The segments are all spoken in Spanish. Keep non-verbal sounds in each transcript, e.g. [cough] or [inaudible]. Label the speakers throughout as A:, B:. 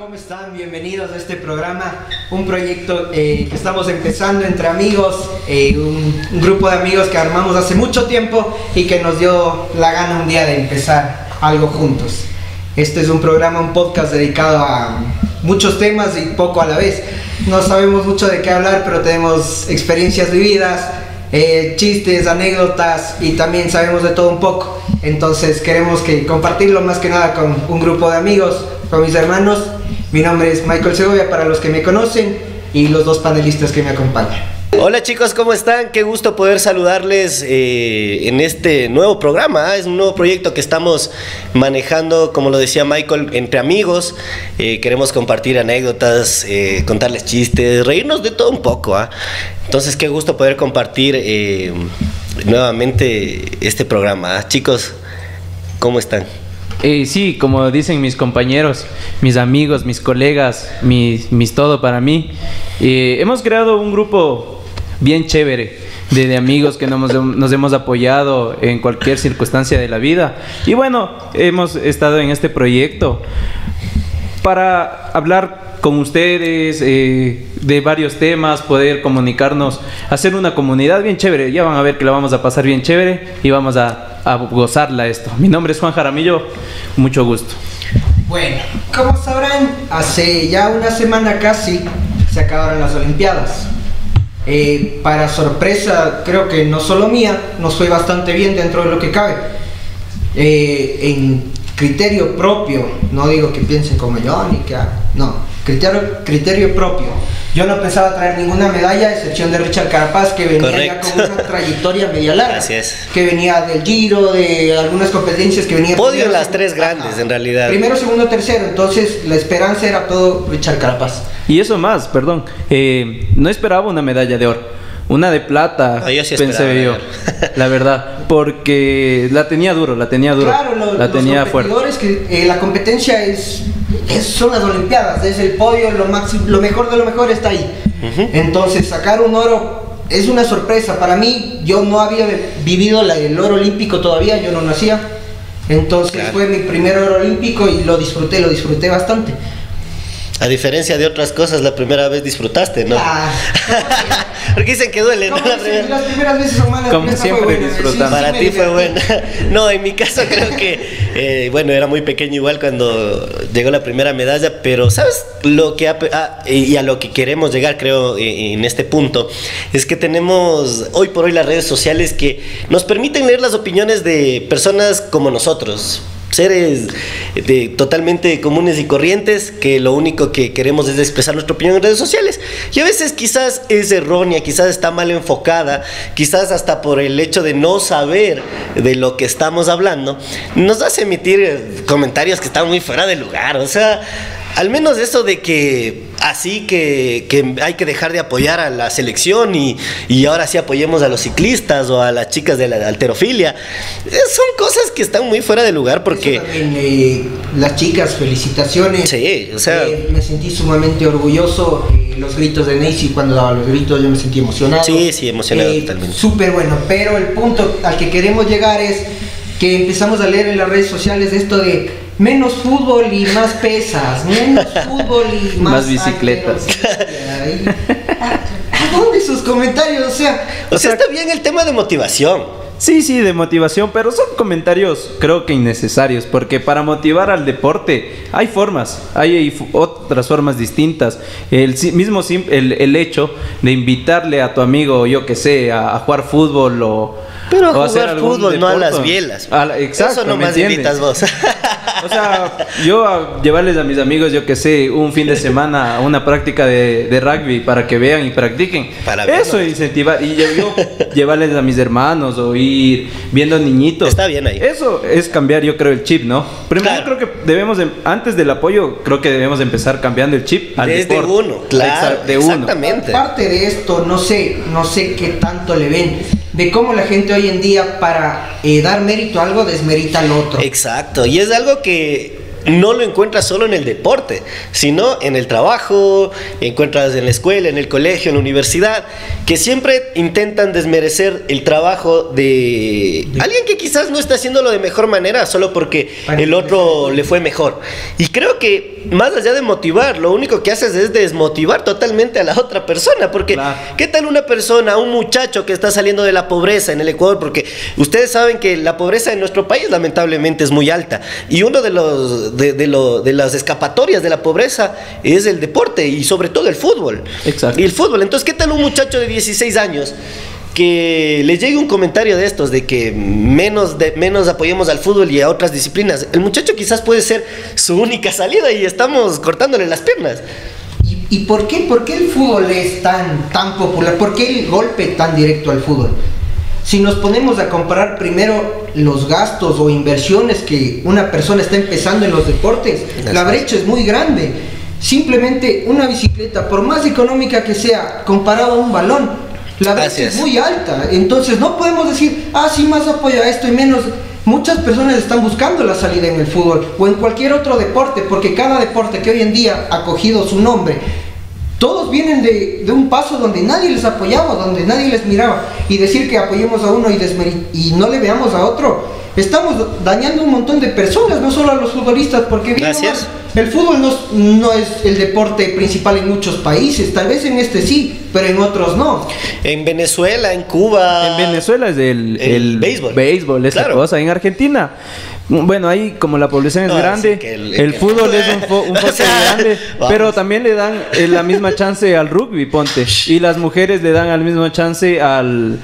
A: ¿cómo están? Bienvenidos a este programa, un proyecto eh, que estamos empezando entre amigos, eh, un, grupo de amigos que armamos hace mucho tiempo y que nos dio la gana un día de empezar algo juntos. Este es un programa, un podcast dedicado a muchos temas y poco a la vez. No sabemos mucho de qué hablar, pero tenemos experiencias vividas, eh, chistes, anécdotas y también sabemos de todo un poco. Entonces queremos que compartirlo más que nada con un grupo de amigos, con mis hermanos. Mi nombre es Michael Segovia para los que me conocen y los dos panelistas que me acompañan.
B: Hola chicos, ¿cómo están? Qué gusto poder saludarles eh, en este nuevo programa. ¿eh? Es un nuevo proyecto que estamos manejando, como lo decía Michael, entre amigos. Eh, queremos compartir anécdotas, contarles chistes, reírnos de todo un poco. ¿ah? Entonces, qué gusto poder compartir nuevamente este programa. ¿ah? Chicos, ¿cómo están?
C: Eh, sí, como dicen mis compañeros, mis amigos, mis colegas, mis, mis todo para mí, eh, hemos creado un grupo bien chévere de, de amigos que nos, nos hemos apoyado en cualquier circunstancia de la vida. Y bueno, hemos estado en este proyecto para hablar con ustedes eh, de varios temas, poder comunicarnos, hacer una comunidad bien chévere. Ya van a ver que la vamos a pasar bien chévere y vamos a, a gozarla esto. Mi nombre es Juan Jaramillo, mucho gusto.
A: Bueno, como sabrán, hace ya una semana casi se acabaron las Olimpiadas. Eh, para sorpresa, creo que no solo mía, nos fue bastante bien dentro de lo que cabe. Eh, en criterio propio, no digo que piensen como yo ni que no, criterio, criterio propio. Yo no pensaba traer ninguna medalla, a excepción de Richard Carapaz, que venía ya con una trayectoria media larga.
B: Así es.
A: Que venía del Giro, de algunas competencias que venía.
B: Podio
A: primero,
B: las
A: segundo-
B: tres grandes, en realidad.
A: Primero, segundo, tercero. Entonces, la esperanza era todo Richard Carapaz.
C: Y eso más, perdón, eh, no esperaba una medalla de oro. Una de plata,
B: yo sí
C: pensé
B: esperaba
C: yo, [laughs] la verdad, porque la tenía duro, la tenía duro,
A: Claro, lo-
C: la
A: los
C: tenía fuerte.
A: que eh, la competencia es, es- son las Olimpiadas, es el podio, lo máximo, lo mejor de lo mejor está ahí. Entonces sacar un oro es una sorpresa para mí. Yo no había vivido la- el oro olímpico todavía, yo no nacía. Entonces
B: Claro.
A: fue mi primer oro olímpico y lo disfruté, lo disfruté bastante.
B: A diferencia de otras cosas, la primera vez disfrutaste, ¿no?
A: Ah, [laughs]
B: Porque dicen que duele, ¿no?
A: ¿cómo
B: La primera-
A: Las primeras veces son malas.
C: Como siempre disfrutamos.
A: Sí,
B: Para ti fue buena. [laughs] No, en mi caso creo que, eh, bueno, era muy pequeño igual cuando llegó la primera medalla, pero ¿sabes lo que ha- ah, y a lo que queremos llegar, creo, eh, en este punto? Es que tenemos hoy por hoy las redes sociales que nos permiten leer las opiniones de personas como nosotros. Seres de, totalmente comunes y corrientes que lo único que queremos es expresar nuestra opinión en redes sociales. Y a veces quizás es errónea, quizás está mal enfocada, quizás hasta por el hecho de no saber de lo que estamos hablando, nos hace emitir eh, comentarios que están muy fuera de lugar. O sea, al menos eso de que así que, que hay que dejar de apoyar a la selección y, y ahora sí apoyemos a los ciclistas o a las chicas de la alterofilia, eh, son cosas que están muy fuera de lugar porque...
A: También, eh, las chicas, felicitaciones.
B: Sí, o sea-
A: Eh, me sentí sumamente orgulloso. los gritos de Nancy, cuando daba los gritos, yo me sentí emocionado.
B: Sí, sí, emocionado totalmente.
A: Súper bueno, pero el punto al que queremos llegar es que empezamos a leer en las redes sociales esto de menos fútbol y más pesas, menos fútbol y [laughs] más,
C: Más bicicletas.
A: ¿A dónde esos comentarios? O sea,
B: O sea, está bien el tema de motivación.
C: Sí, sí, de motivación, pero son comentarios creo que innecesarios, porque para motivar al deporte hay formas, hay, otras formas distintas. El mismo el, el hecho de invitarle a tu amigo, yo que sé, a, a jugar fútbol o,
B: Pero a
C: o hacer
B: jugar
C: algún
B: fútbol, no a
C: deporte.
B: las bielas.
C: A la- exacto,
B: Eso
C: ¿me
B: nomás
C: entiendes?
B: invitas vos. [laughs]
C: O sea, yo a llevarles a mis amigos, yo que sé, un fin de semana a una práctica de, de rugby para que vean y practiquen.
B: Para verlo.
C: Eso incentivar. Y yo, yo llevarles a mis hermanos o ir viendo niñitos.
B: Está bien ahí.
C: Eso es cambiar, yo creo, el chip, ¿no? Primero
B: Claro.
C: yo creo que debemos, em- antes del apoyo, creo que debemos empezar cambiando el chip al
B: Desde
C: deporte.
B: uno, claro,
C: Exact- de uno.
B: exactamente.
A: Parte de esto, no sé, no sé qué tanto le ven, de cómo la gente hoy en día para eh, dar mérito a algo desmerita al otro.
B: Exacto, y es algo que no lo encuentras solo en el deporte, sino en el trabajo, encuentras en la escuela, en el colegio, en la universidad, que siempre intentan desmerecer el trabajo de alguien que quizás no está haciéndolo de mejor manera solo porque el otro le fue mejor. Y creo que más allá de motivar, lo único que haces es desmotivar totalmente a la otra persona, porque ¿qué tal una persona, un muchacho que está saliendo de la pobreza en el Ecuador? Porque ustedes saben que la pobreza en nuestro país lamentablemente es muy alta y uno de los de, de las escapatorias de la pobreza es el deporte y sobre todo el fútbol.
C: Exacto.
B: Y el fútbol. Entonces, ¿qué tal un muchacho de 16 años? que le llegue un comentario de estos, de que menos, de, menos apoyemos al fútbol y a otras disciplinas. El muchacho quizás puede ser su única salida y estamos cortándole las piernas.
A: ¿Y, y por, qué, por qué el fútbol es tan, tan popular? ¿Por qué el golpe tan directo al fútbol? Si nos ponemos a comparar primero los gastos o inversiones que una persona está empezando en los deportes, la brecha es muy grande. Simplemente una bicicleta, por más económica que sea, comparado a un balón, la brecha es. muy alta. Entonces no podemos decir, ah, sí, más apoyo a esto y menos. Muchas personas están buscando la salida en el fútbol o en cualquier otro deporte, porque cada deporte que hoy en día ha cogido su nombre todos vienen de, un paso donde nadie les apoyaba, donde nadie les miraba. Y decir que apoyemos a uno y, y no le veamos a otro, estamos dañando un montón de personas, no solo a los futbolistas, porque
B: Gracias.
A: el fútbol no, no, es el deporte principal en muchos países, tal vez en este sí, pero en otros no.
B: En Venezuela, en Cuba.
C: En Venezuela es el,
B: el, béisbol.
C: Béisbol, esa cosa. En Argentina bueno, ahí como la población es grande, el, fútbol es un, foco [laughs] grande, pero también le dan eh, la misma chance al rugby, ponte. Y las mujeres le dan al mismo chance al,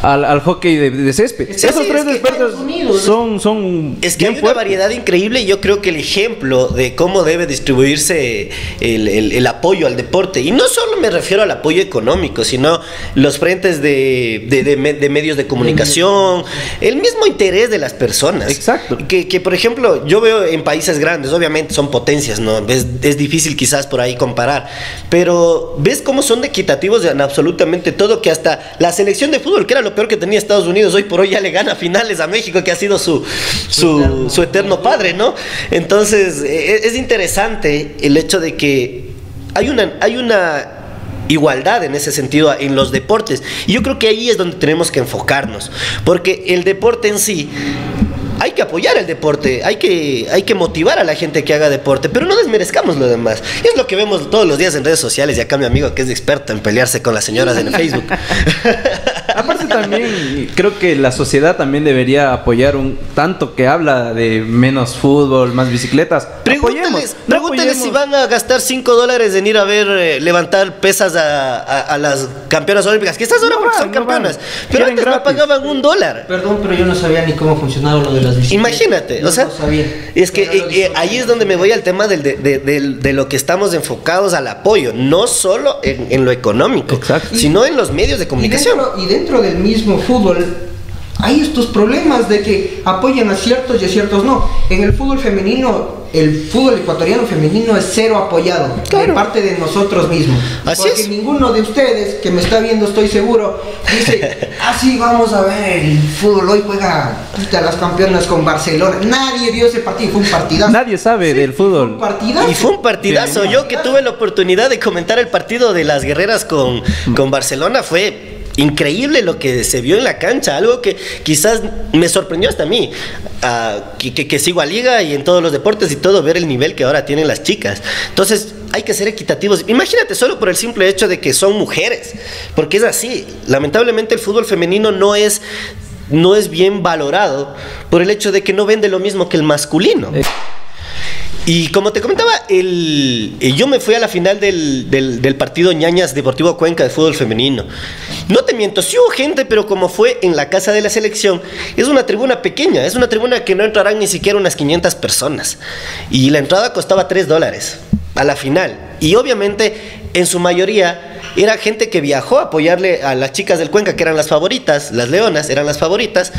C: al, hockey de, césped. Esos tres deportes son, son...
B: Es que hay una variedad increíble y yo creo que el ejemplo de cómo debe distribuirse el, el, apoyo al deporte, y no solo me refiero al apoyo económico, sino los frentes de, de, de medios de comunicación, el mismo interés de las personas.
C: Exacto
B: que, por ejemplo, yo veo en países grandes, obviamente son potencias, ¿no? Es, es, difícil quizás por ahí comparar, pero ves cómo son equitativos en absolutamente todo, que hasta la selección de fútbol, que era lo peor que tenía Estados Unidos, hoy por hoy ya le gana finales a México, que ha sido su, su, su eterno padre, ¿no? Entonces, e, e, es interesante el hecho de que hay una, hay una igualdad en ese sentido en los deportes. Y yo creo que ahí es donde tenemos que enfocarnos, porque el deporte en sí hay que apoyar el deporte, hay que, hay que motivar a la gente que haga deporte, pero no desmerezcamos lo demás. es lo que vemos todos los días en redes sociales, y acá mi amigo que es experto en pelearse con las señoras en [laughs] Facebook. [laughs]
C: Aparte también, [laughs] creo que la sociedad también debería apoyar un tanto que habla de menos fútbol, más bicicletas.
B: Pregúnteles, pregúnteles si van a gastar 5 dólares en ir a ver eh, levantar pesas a, las campeonas olímpicas, que estas ahora son campeonas, pero antes me pagaban un dólar.
A: Perdón, pero yo no sabía ni cómo funcionaba lo de las
B: Imagínate, o sea, es que eh, eh, ahí es donde me voy al tema del, de, lo que estamos enfocados al apoyo, no solo en, lo económico, sino en los medios de comunicación.
A: Y dentro, del mismo fútbol hay estos problemas de que apoyan a ciertos y a ciertos no. En el fútbol femenino el fútbol ecuatoriano femenino es cero apoyado de parte de nosotros mismos.
B: Así
A: porque ninguno de ustedes que me está viendo, estoy seguro, dice, así [laughs] ah, vamos a ver, el fútbol hoy juega a las campeonas con Barcelona. Nadie vio ese partido, fue un partidazo.
C: Nadie sabe del fútbol.
B: Y fue un partidazo. Yo que tuve la oportunidad de comentar el partido de las guerreras con, con Barcelona fue increíble lo que se vio en la cancha, algo que quizás me sorprendió hasta a mí, uh, que, que, sigo a liga y en todos los deportes y todo, ver el nivel que ahora tienen las chicas. Entonces hay que ser equitativos. Imagínate solo por el simple hecho de que son mujeres, porque es así. Lamentablemente el fútbol femenino no es no es bien valorado por el hecho de que no vende lo mismo que el masculino. Eh, y como te comentaba, el, eh, yo me fui a la final del, del, partido Ñañas Deportivo Cuenca de fútbol femenino. No te miento, sí hubo gente, pero como fue en la casa de la selección, es una tribuna pequeña, es una tribuna que no entrarán ni siquiera unas 500 personas. Y la entrada costaba 3 dólares a la final. Y obviamente, en su mayoría, era gente que viajó a apoyarle a las chicas del Cuenca, que eran las favoritas, las leonas eran las favoritas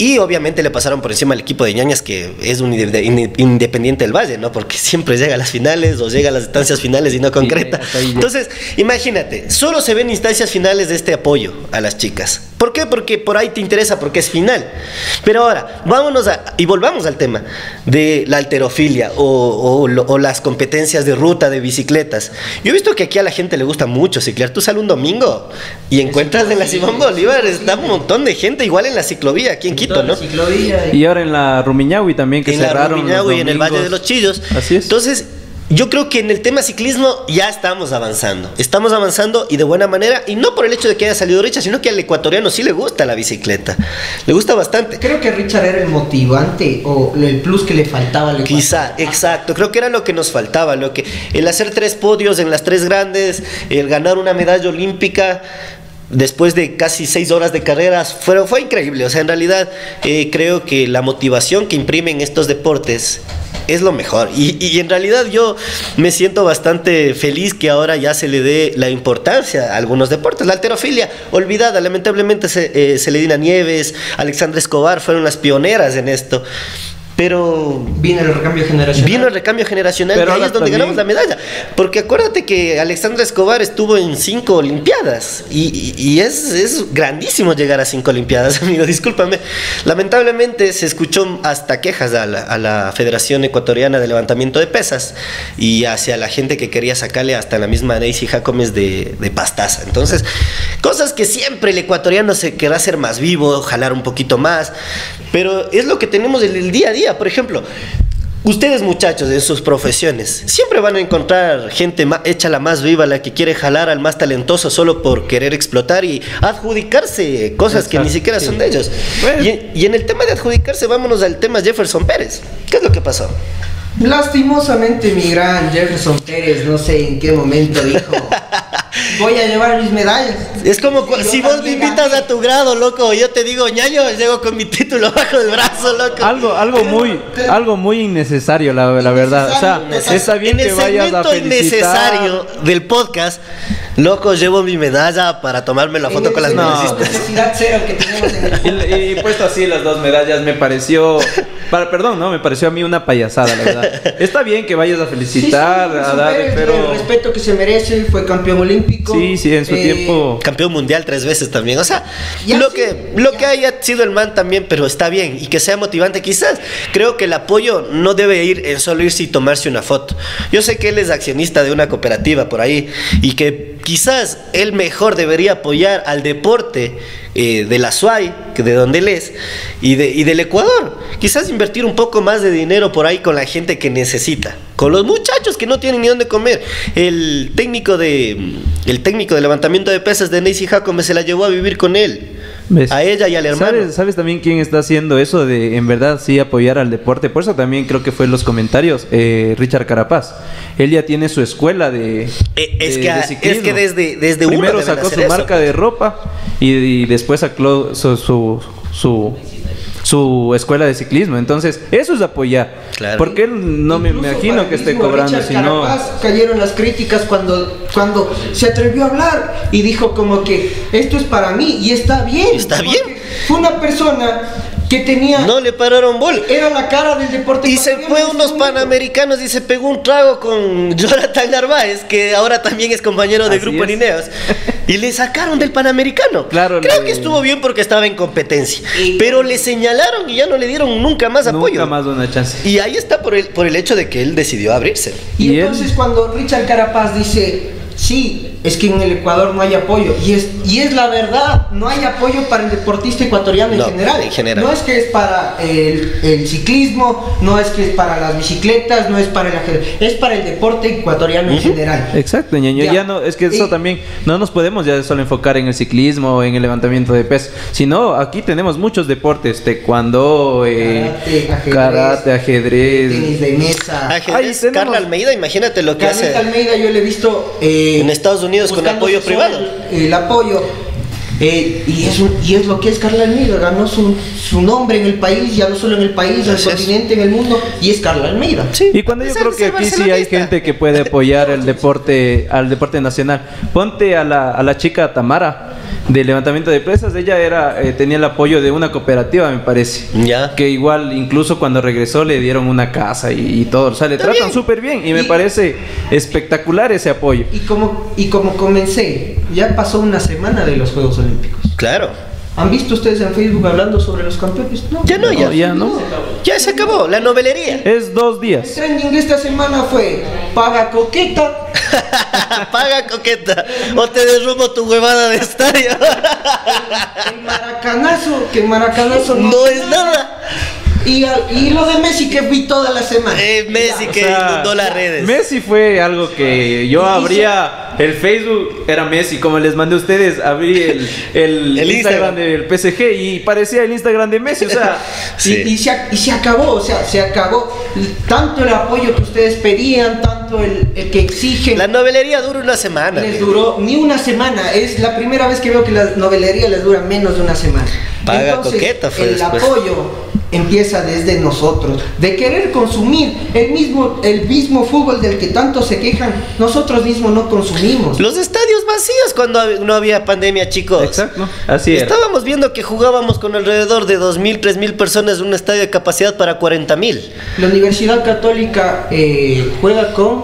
B: Y obviamente le pasaron por encima al equipo de ñañas, que es un inde- inde- independiente del Valle, ¿no? Porque siempre llega a las finales o llega a las instancias finales y no concreta. Entonces, imagínate, solo se ven instancias finales de este apoyo a las chicas. ¿Por qué? Porque por ahí te interesa, porque es final. Pero ahora, vámonos a, y volvamos al tema de la alterofilia o, o o las competencias de ruta de bicicletas. Yo he visto que aquí a la gente le gusta mucho ciclar. Tú sales un domingo y encuentras en la Simón Bolívar, está un montón de gente, igual en la ciclovía aquí en Quito,
A: La y-
C: Y ahora en la Rumiñahui también que
B: en la
C: cerraron. los
B: Rumiñahui y en el Valle de los Chillos.
C: Así es.
B: Entonces, yo creo que en el tema ciclismo ya estamos avanzando. Estamos avanzando y de buena manera, y no por el hecho de que haya salido Richa, sino que al ecuatoriano sí le gusta la bicicleta. Le gusta bastante.
A: Creo que Richard era el motivante o el plus que le faltaba al.
B: Quizá, exacto. Creo que era lo que nos faltaba, lo que el hacer tres podios en las tres grandes, el ganar una medalla olímpica después de casi seis horas de carreras, fue, fue increíble. O sea, en realidad eh, creo que la motivación que imprimen estos deportes es lo mejor. Y, y en realidad yo me siento bastante feliz que ahora ya se le dé la importancia a algunos deportes. La alterofilia, olvidada, lamentablemente se, eh, Celedina Nieves, Alexandra Escobar fueron las pioneras en esto. Pero
A: Viene el recambio generacional.
B: Vino el recambio generacional
C: Pero
B: y ahí es donde
C: también-
B: ganamos la medalla. Porque acuérdate que Alexandra Escobar estuvo en cinco Olimpiadas y, y- y es, es grandísimo llegar a cinco Olimpiadas, [laughs] amigo. Discúlpame. Lamentablemente se escuchó hasta quejas a la, a la Federación Ecuatoriana de Levantamiento de Pesas y hacia la gente que quería sacarle hasta la misma Daisy Jacomes de, de pastaza. Entonces, cosas que siempre el ecuatoriano se querrá hacer más vivo, jalar un poquito más, pero es lo que tenemos en el día a día. Por ejemplo, Ustedes muchachos de sus profesiones siempre van a encontrar gente hecha la más viva, la que quiere jalar al más talentoso solo por querer explotar y adjudicarse cosas que ni siquiera
C: sí.
B: son de ellos.
C: Bueno.
B: Y, y en el tema de adjudicarse, vámonos al tema Jefferson Pérez. ¿Qué es lo que pasó?
A: Lastimosamente mi gran Jefferson Pérez, no sé en qué momento dijo, [laughs] voy a llevar mis medallas.
B: Es como si vos me invitas
A: gané.
B: a tu grado, loco, yo te digo, ñaño, llego con mi [laughs] título bajo el brazo, loco.
C: Algo, algo muy, algo muy innecesario, la, la verdad. O sea, está bien
B: en
C: que
B: el
C: vayas a
B: segmento
C: felicitar.
B: innecesario del podcast, loco, llevo mi medalla para tomarme la foto con las medallistas.
A: Necesidad cero que tenemos en el [laughs]
C: Y, y puesto así las dos medallas me pareció, para, perdón, no, me pareció a mí una payasada, la verdad. Está bien que vayas a felicitar,
A: Sí, sí,
C: a
A: Jefferson
C: dar,
A: Pérez,
C: pero
A: El respeto que se merece, fue campeón olímpico.
C: sí, sí, en su
A: Eh,
C: tiempo.
B: Campeón mundial tres veces también. O sea,
A: Ya
B: lo
A: sí,
B: que, lo
A: ya.
B: que haya sido el man también, pero está bien y que sea motivante. Quizás creo que el apoyo no debe ir en solo irse y tomarse una foto. Yo sé que él es accionista de una cooperativa por ahí y que quizás él mejor debería apoyar al deporte eh, de la SUAI, que de donde él es, y, de, y del Ecuador. Quizás invertir un poco más de dinero por ahí con la gente que necesita, con los muchachos que no tienen ni dónde comer. El técnico de el técnico de levantamiento de pesas de Nancy Jacome se la llevó a vivir con él.
C: ¿Ves?
B: A ella y al hermano.
C: ¿Sabes, ¿Sabes también quién está haciendo eso de en verdad sí apoyar al deporte? Por eso también creo que fue en los comentarios eh, Richard Carapaz. Él ya tiene su escuela de.
B: Eh, es
C: de-
B: que-
C: de
B: es que desde- desde
C: Primero sacó su
B: eso,
C: marca de ropa y, y después sacó su, su, su, su escuela de ciclismo. Entonces, eso es apoyar.
B: Claro.
C: Porque él no me imagino que esté cobrando,
A: Richard
C: sino.
A: Carapaz cayeron las críticas cuando, cuando se atrevió a hablar y dijo como que esto es para mí y está bien.
B: Está bien.
A: Fue una persona que tenía...
B: No le pararon bola.
A: Era la cara del deporte.
B: Y se fue unos panamericanos y se pegó un trago con [laughs] Jonathan Narváez, que ahora también es compañero de
C: Así
B: Grupo. Lineos. [laughs] Y le sacaron del panamericano.
C: Claro,
B: Creo
C: le-
B: que estuvo bien porque estaba en competencia.
A: Y-
B: Pero le señalaron y ya no le dieron nunca más apoyo.
C: Nunca más una chance.
B: Y ahí está por el, por el hecho de que él decidió abrirse.
A: Y,
C: Y él-
A: entonces cuando Richard Carapaz dice, sí, es que en el Ecuador no hay apoyo. Y es, y es la verdad, no hay apoyo para el deportista ecuatoriano
B: No,
A: en, general.
B: en general.
A: No es que es para el, el ciclismo, no es que es para las bicicletas, no es para el ajedrez, es para el deporte ecuatoriano en general.
C: Exacto, ñaño.
A: Ya.
C: Ya. no, es que eso
A: Y-
C: también, no nos podemos ya solo enfocar en el ciclismo o en el levantamiento de peso, sino aquí tenemos muchos deportes, taekwondo, eh,
A: Karate, ajedrez,
C: karate, ajedrez.
A: Tenis de mesa.
B: Ajedrez,
C: Ahí tenemos-
B: Carla Almeida, imagínate lo que
A: Carlita
B: hace.
A: Almeida yo le he visto eh,
B: En Estados Unidos con
A: buscando
B: apoyo privado.
A: El, el apoyo. eh, y, es un- y es lo que es Carla Almeida, ganó su, su nombre en el país, ya no solo en el país, en el continente, en el mundo, y es Carla Almeida.
C: Y cuando yo
B: Es
C: creo que aquí sí hay gente que puede apoyar el deporte, al deporte nacional. Ponte a la, a la chica Tamara de levantamiento de presas. Ella era eh, tenía el apoyo de una cooperativa, me parece.
B: Ya.
C: Que igual, incluso cuando regresó, le dieron una casa y, y todo. O sea, le
B: Está
C: tratan
B: bien.
C: súper bien. Y me
A: Y-
C: parece espectacular ese apoyo.
A: Y como, y como comencé, ya pasó una semana de los Juegos Olímpicos.
B: Claro.
A: ¿Han visto ustedes en Facebook hablando sobre los campeones? No.
B: Ya no, ya.
C: No, ya no.
B: Ya se acabó, la novelería.
C: Es dos
A: El
C: días.
A: trending de esta semana fue paga coqueta. [laughs]
B: Paga coqueta o te derrumbo tu huevada de estadio.
A: El maracanazo, que maracanazo no,
B: No es nada.
A: Y, y lo de Messi que vi toda la semana.
B: Eh, Messi
C: O
B: que
C: sea,
B: inundó las redes.
C: Messi fue algo que yo
A: Y- y
C: abría el Facebook, era Messi, como les mandé a ustedes, abrí el, [laughs] el,
B: El
C: Instagram
B: Instagram.
C: del PSG y parecía el Instagram de Messi, o sea, [laughs]
B: Sí.
A: Y, y se, y se acabó, o sea, se acabó. Tanto el apoyo que ustedes pedían, tanto el, el que exigen.
B: La novelería dura una semana.
A: les duró ni una semana. Es la primera vez que veo que la novelería les dura menos de una semana.
B: Paga
A: Entonces,
B: coqueta fue
A: el
B: después.
A: apoyo empieza desde nosotros, de querer consumir el mismo, el mismo fútbol del que tanto se quejan, nosotros mismos no consumimos.
B: Los estadios vacíos cuando no había pandemia, chicos.
C: exacto, así era.
B: Estábamos viendo que jugábamos con alrededor de 2.000, 3.000 personas en un estadio de capacidad para 40.000.
A: La Universidad Católica eh, juega con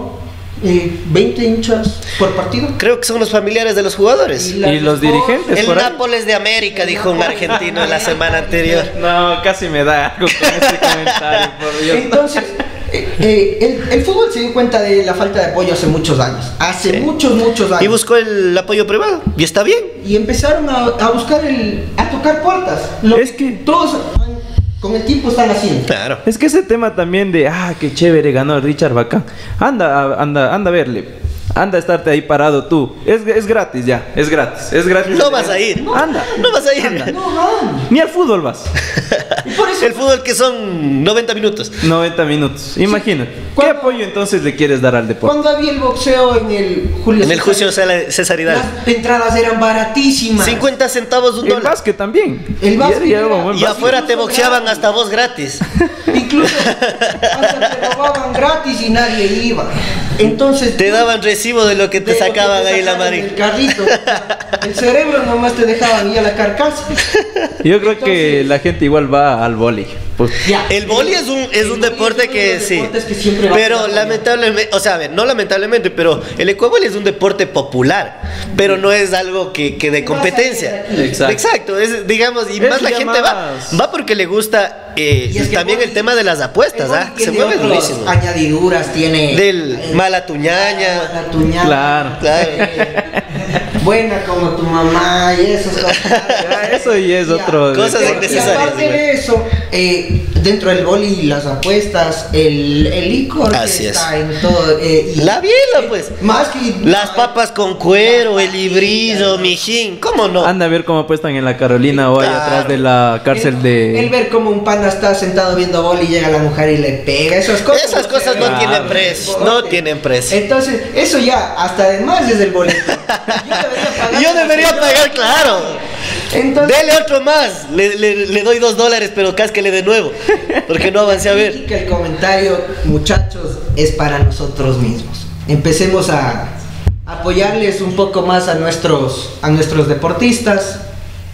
A: eh, 20 hinchas por partido.
B: Creo que son los familiares de los jugadores.
C: Y los
A: esposa-
C: dirigentes.
B: El
C: por ahí.
B: Nápoles de América, dijo un argentino en la semana anterior. [laughs]
C: No, casi me da algo con este comentario, por Dios.
A: Entonces, eh, eh, el, el fútbol se dio cuenta de la falta de apoyo hace muchos años. Hace
B: Sí.
A: muchos, muchos años.
B: Y buscó el apoyo privado. Y está bien.
A: Y empezaron a, a buscar el. a tocar puertas. Lo
C: Es que-
A: todos con el tiempo están haciendo.
B: Claro.
C: Es que ese tema también de, ah, qué chévere ganó Richard Bacán. Anda, anda, anda a verle. Anda a estarte ahí parado tú. Es, es gratis ya, es gratis, es gratis.
B: No vas a ir.
C: Anda.
B: No vas a ir.
C: Anda.
A: No van.
C: Ni al fútbol vas. [laughs]
A: Y [laughs] por eso
B: El fútbol que son 90 minutos.
C: 90 minutos. Imagínate. ¿Qué
A: Cuando-
C: apoyo entonces le quieres dar al deporte?
A: cuando había el boxeo en el Julio
B: En el
A: César,
B: Cela- César Hidalgo.
A: las entradas eran baratísimas.
B: 50 centavos un
C: El
B: dólar.
C: básquet también.
A: El básquet
C: Y era-
B: afuera te boxeaban hasta vos gratis. [laughs]
A: Incluso hasta te robaban gratis y nadie iba. Entonces
B: Te daban recibo de lo que te
A: que
B: sacaban
A: te
B: ahí la
A: sacaban
B: mari.
A: del carrito. El cerebro nomás te dejaban ir a la carcasa.
C: Yo creo que la gente igual va al vóley. Pues.
B: El boli es un, es un
A: boli
B: deporte que sí.
A: que
B: Pero lamentablemente, o sea, a ver, no lamentablemente, pero el ecuavoli es un deporte popular, pero no es algo que, que de
A: ¿Qué vas a
B: competencia.
C: Exacto.
B: es, digamos, y
C: Es
B: más la gente va,
C: más-
B: va porque le gusta eh,
A: Y es que
B: también
A: el
B: el
A: boli-
B: tema de las apuestas,
A: boli
B: ¿ah? Se mueve durísimo.
A: Añadiduras, tiene.
B: Del
A: eh,
B: mala tuñaña.
A: la tuñaña,
C: Claro.
B: Claro. [laughs]
A: eh, buena como tu mamá y esas cosas. [laughs]
C: Ya, eso y es
A: Ya.
C: otro.
B: Cosas innecesarias,
A: aparte de eso, eh, dentro del boli, las apuestas, el, el licor
B: Así
A: que
B: es.
A: está en todo. eh, y-
B: La biela, pues.
A: Más que.
B: Las papas con cuero, el librillo, mijín, ¿cómo no?
C: Anda a ver cómo apuestan en la Carolina hoy
B: Claro.
C: atrás de la cárcel
A: el,
C: de.
A: El ver como un pana está sentado viendo boli y llega la mujer y le pega. Esas cosas.
B: Esas cosas no tienen precio, no tienen precio.
A: Entonces, eso ya, hasta además es el boleto. [laughs] Yo debería pagar.
B: Yo debería pagar, claro.
A: Entonces,
B: Dele otro más. Le, le- le doy dos dólares, pero cásquele de nuevo. Porque no avancé a ver.
A: que el comentario, muchachos, es para nosotros mismos. Empecemos a apoyarles un poco más a nuestros, a nuestros deportistas.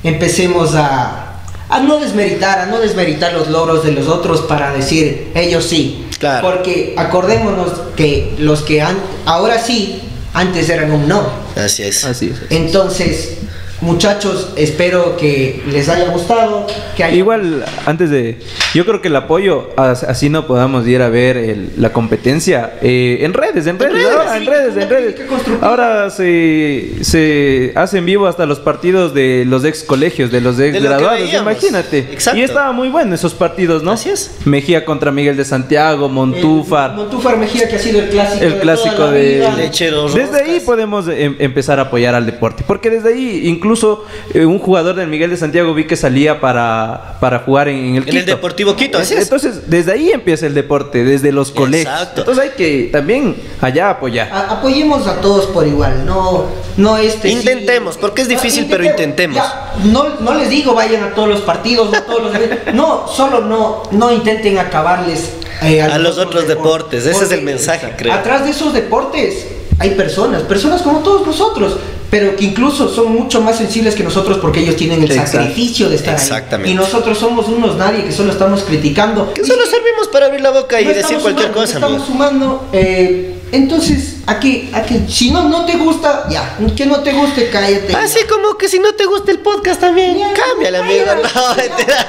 A: Empecemos a, a no desmeritar, a no desmeritar los logros de los otros para decir ellos sí.
B: Claro.
A: Porque acordémonos que los que han, ahora sí, antes eran un no.
B: Así es.
C: Así es.
A: Entonces, muchachos, espero que les haya gustado. Que haya-
C: Igual, antes de. Yo creo que el apoyo, as- así no podamos ir a ver el- la competencia eh, en redes, en redes,
A: redes,
C: ahora,
A: sí,
C: en redes, en redes. Ahora se, se hacen vivo hasta los partidos de los ex colegios, de los ex
B: De
C: graduados, imagínate.
B: Exacto.
C: Y estaba muy bueno esos partidos, ¿no?
B: Así es.
C: Mejía contra Miguel de Santiago, Montúfar.
A: El Montúfar Mejía, que ha sido el clásico.
C: El
A: de
C: clásico
A: toda la
C: de-
A: vida.
B: Lechero
C: Desde ahí podemos em- empezar a apoyar al deporte. Porque desde ahí, incluso eh, un jugador del Miguel de Santiago vi que salía para, para jugar en, en el
B: En el. Deportivo Quito, así es.
C: Entonces, desde ahí empieza el deporte, desde los colegios. Entonces hay que también allá apoyar.
A: A- apoyemos a todos por igual, no, no este. sí-
B: Intentemos, porque es difícil, pero intentemos.
A: Ya, no, no les digo vayan a todos los partidos, no a todos los eventos. [laughs] No, solo no, no intenten acabarles eh,
B: A los otros deportes, ese es el mensaje, creo.
A: Atrás de esos deportes hay personas, personas como todos nosotros. Pero que incluso son mucho más sensibles que nosotros porque ellos tienen el
C: Exacto.
A: sacrificio de estar
B: Exactamente.
A: ahí. Y nosotros somos unos nadie que solo estamos criticando.
B: Que solo servimos para abrir la boca y
A: no
B: decir cualquier
A: sumando, no
B: cosa,
A: Estamos
B: amigo.
A: sumando. eh, entonces, aquí, aquí, si no, no te gusta, ya. Que no te guste, cállate.
B: Así como que si no te gusta el podcast también,
A: Ya,
B: cámbiale, amigo. No, mentira.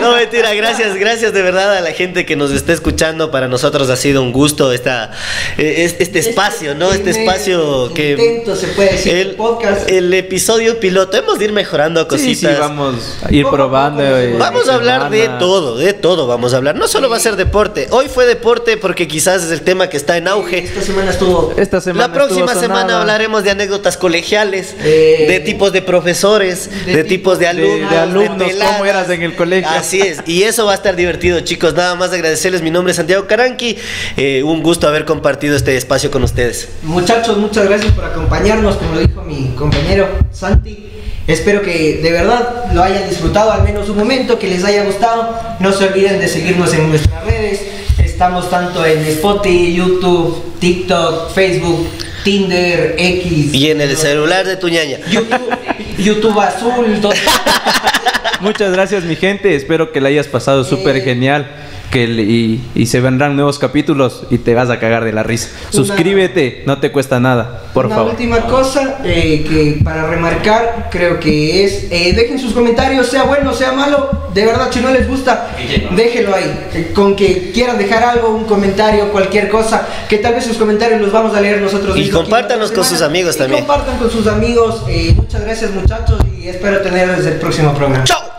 B: No, mentira, gracias, gracias de verdad a la gente que nos está escuchando. Para nosotros ha sido un gusto esta, eh, este, este espacio, ¿no? Este espacio que.
A: intento, se puede decir,
B: el,
A: el podcast.
B: el episodio piloto. Hemos de ir mejorando
C: Sí,
B: cositas.
C: sí, vamos a ir
A: a
C: probando. eh,
A: vamos
B: a hablar de todo, de todo vamos a hablar. No solo va a ser deporte. Hoy fue deporte porque quizás es el tema que está en auge.
A: Esta semana estuvo.
C: Esta semana
B: La próxima
C: estuvo
B: semana
C: sonada.
B: hablaremos de anécdotas colegiales,
A: Eh,
B: de tipos de profesores, de,
A: de
B: tipos de alumnos,
C: de alumnos, cómo eras en el colegio.
B: Así es, y eso va a estar divertido, chicos. Nada más agradecerles. Mi nombre es Santiago Caranqui. Eh, un gusto haber compartido este espacio con ustedes.
A: Muchachos, muchas gracias por acompañarnos, como lo dijo mi compañero Santi. Espero que de verdad lo hayan disfrutado al menos un momento, que les haya gustado. No se olviden de seguirnos en nuestras redes. Estamos tanto en Spotify, YouTube, TikTok, Facebook, Tinder, X.
B: Y en el celular de tu ñaña.
A: YouTube, YouTube azul. todo. [laughs]
C: Muchas gracias, mi gente. Espero que la hayas pasado súper
A: Eh.
C: genial. Que le- y, y se vendrán nuevos capítulos y te vas a cagar de la risa.
A: Una-
C: Suscríbete, no te cuesta nada, por
A: Una
C: favor.
A: última cosa eh, que para remarcar creo que es eh, dejen sus comentarios, sea bueno, sea malo, de verdad si no les gusta, déjenlo ahí. Eh, Con que quieran dejar algo, un comentario, cualquier cosa, que tal vez sus comentarios los vamos a leer nosotros.
B: Y compártanos con sus amigos
A: Y
B: también.
A: Compartan con sus amigos. eh, muchas gracias muchachos y espero tenerles el próximo programa.
B: ¡Chao!